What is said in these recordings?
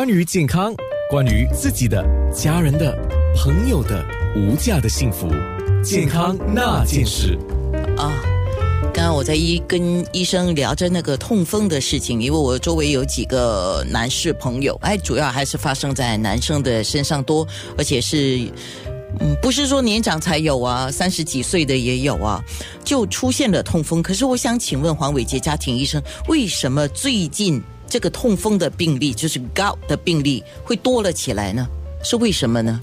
关于健康，关于自己的、家人的、朋友的无价的幸福，健康那件事啊。刚刚我在医跟医生聊着那个痛风的事情，因为我周围有几个男士朋友，哎，主要还是发生在男生的身上多，而且是，嗯，不是说年长才有啊，三十几岁的也有啊，就出现了痛风。可是我想请问黄伟杰家庭医生，为什么最近？这个痛风的病例，就是 gout 的病例会多了起来呢？是为什么呢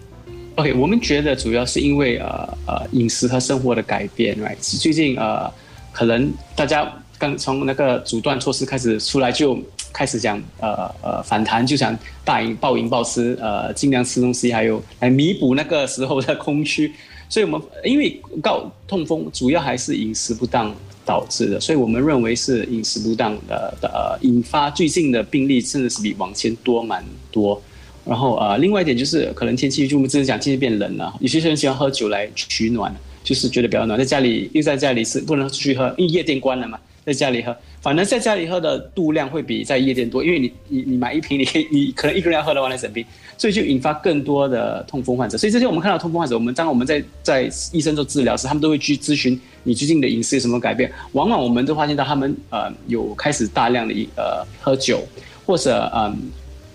？OK，我们觉得主要是因为呃呃饮食和生活的改变，right？最近呃可能大家刚从那个阻断措施开始出来，就开始讲呃呃反弹，就想大饮暴饮暴吃，呃尽量吃东西，还有来弥补那个时候的空虚。所以我们因为告痛风主要还是饮食不当。导致的，所以我们认为是饮食不当的的呃引发最近的病例，真的是比往前多蛮多。然后呃，另外一点就是可能天气，就我们之前讲天气变冷了，有些人喜欢喝酒来取暖，就是觉得比较暖，在家里又在家里是不能出去喝，因为夜店关了嘛，在家里喝，反正在家里喝的度量会比在夜店多，因为你你你买一瓶，你你可能一个人要喝的话来整瓶，所以就引发更多的痛风患者。所以这些我们看到痛风患者，我们当我们在在医生做治疗时，他们都会去咨询。你最近的饮食有什么改变？往往我们都发现到他们呃有开始大量的呃喝酒，或者嗯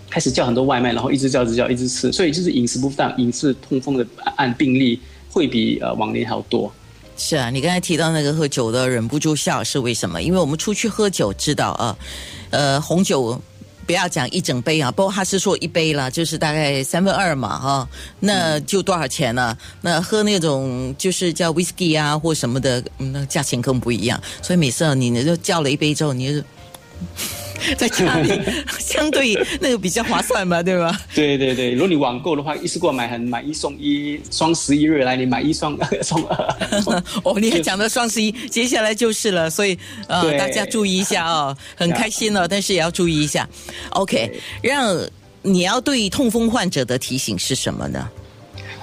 开始叫很多外卖，然后一直叫一直叫一直吃，所以就是饮食不当，引致痛风的按病例会比呃往年还要多。是啊，你刚才提到那个喝酒的忍不住笑是为什么？因为我们出去喝酒知道啊，呃红酒。不要讲一整杯啊，不过他是说一杯了，就是大概三分二嘛，哈，那就多少钱呢？那喝那种就是叫 whisky 啊或什么的，那价钱更不一样。所以每次你就叫了一杯之后，你就。在家里 相对那个比较划算嘛，对吧？对对对，如果你网购的话，一次过买很买一送一，双十一日来你买一双送二。哦，你还讲到双十一，接下来就是了，所以呃，大家注意一下哦，很开心哦，但是也要注意一下。OK，让你要对痛风患者的提醒是什么呢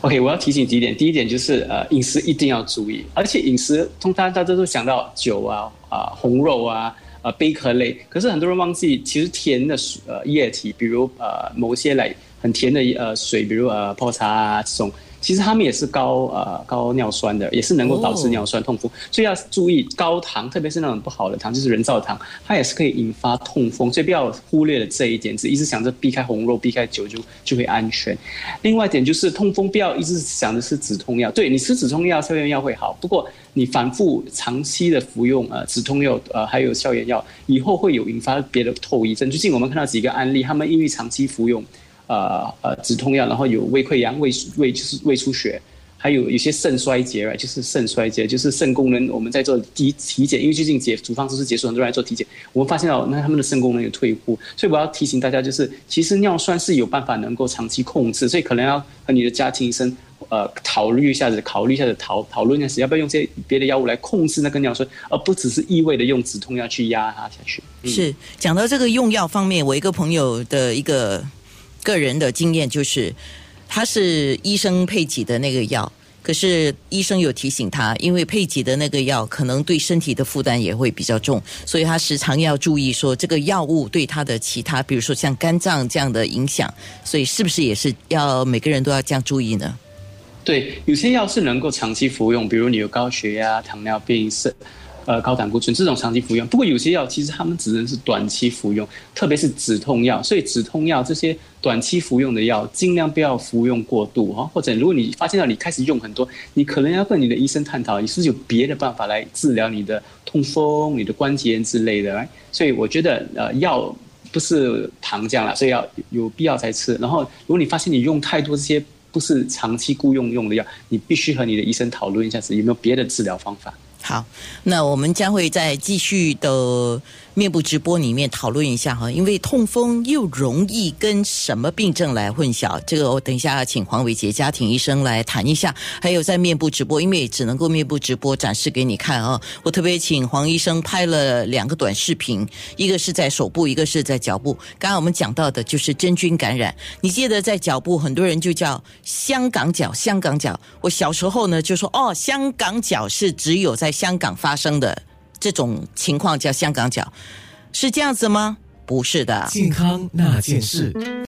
？OK，我要提醒几点，第一点就是呃，饮食一定要注意，而且饮食通常大家都想到酒啊啊红肉啊。呃，贝壳类，可是很多人忘记，其实甜的呃液体，比如呃某些类很甜的呃水，比如呃泡茶啊这种。其实他们也是高呃高尿酸的，也是能够导致尿酸痛风，所以要注意高糖，特别是那种不好的糖，就是人造糖，它也是可以引发痛风，所以不要忽略了这一点，只一直想着避开红肉、避开酒就就会安全。另外一点就是痛风，不要一直想的是止痛药，对你吃止痛药、消炎药会好，不过你反复长期的服用呃止痛药呃还有消炎药，以后会有引发别的后遗症。最近我们看到几个案例，他们因为长期服用。呃呃，止痛药，然后有胃溃疡、胃胃就是胃出血，还有有些肾衰竭，就是肾衰竭，就是肾功能。我们在做体体检，因为最近解处方都是结束，很多人来做体检，我们发现到那他们的肾功能有退步，所以我要提醒大家，就是其实尿酸是有办法能够长期控制，所以可能要和你的家庭医生呃考虑一下子，考虑一下子讨讨论一下子，要不要用些别的药物来控制那个尿酸，而不只是一味的用止痛药去压它下去。是讲到这个用药方面，我一个朋友的一个。个人的经验就是，他是医生配给的那个药，可是医生有提醒他，因为配给的那个药可能对身体的负担也会比较重，所以他时常要注意说这个药物对他的其他，比如说像肝脏这样的影响，所以是不是也是要每个人都要这样注意呢？对，有些药是能够长期服用，比如你有高血压、糖尿病是。呃，高胆固醇这种长期服用，不过有些药其实他们只能是短期服用，特别是止痛药。所以止痛药这些短期服用的药，尽量不要服用过度哈。或者如果你发现到你开始用很多，你可能要跟你的医生探讨，你是不是有别的办法来治疗你的痛风、你的关节炎之类的。所以我觉得呃，药不是糖浆了，所以要有必要才吃。然后如果你发现你用太多这些不是长期雇用用的药，你必须和你的医生讨论一下子有没有别的治疗方法。好，那我们将会在继续的。面部直播里面讨论一下哈，因为痛风又容易跟什么病症来混淆？这个我等一下请黄伟杰家庭医生来谈一下。还有在面部直播，因为只能够面部直播展示给你看啊，我特别请黄医生拍了两个短视频，一个是在手部，一个是在脚部。刚刚我们讲到的就是真菌感染，你记得在脚部，很多人就叫香港脚，香港脚。我小时候呢就说哦，香港脚是只有在香港发生的。这种情况叫香港脚，是这样子吗？不是的。健康那件事。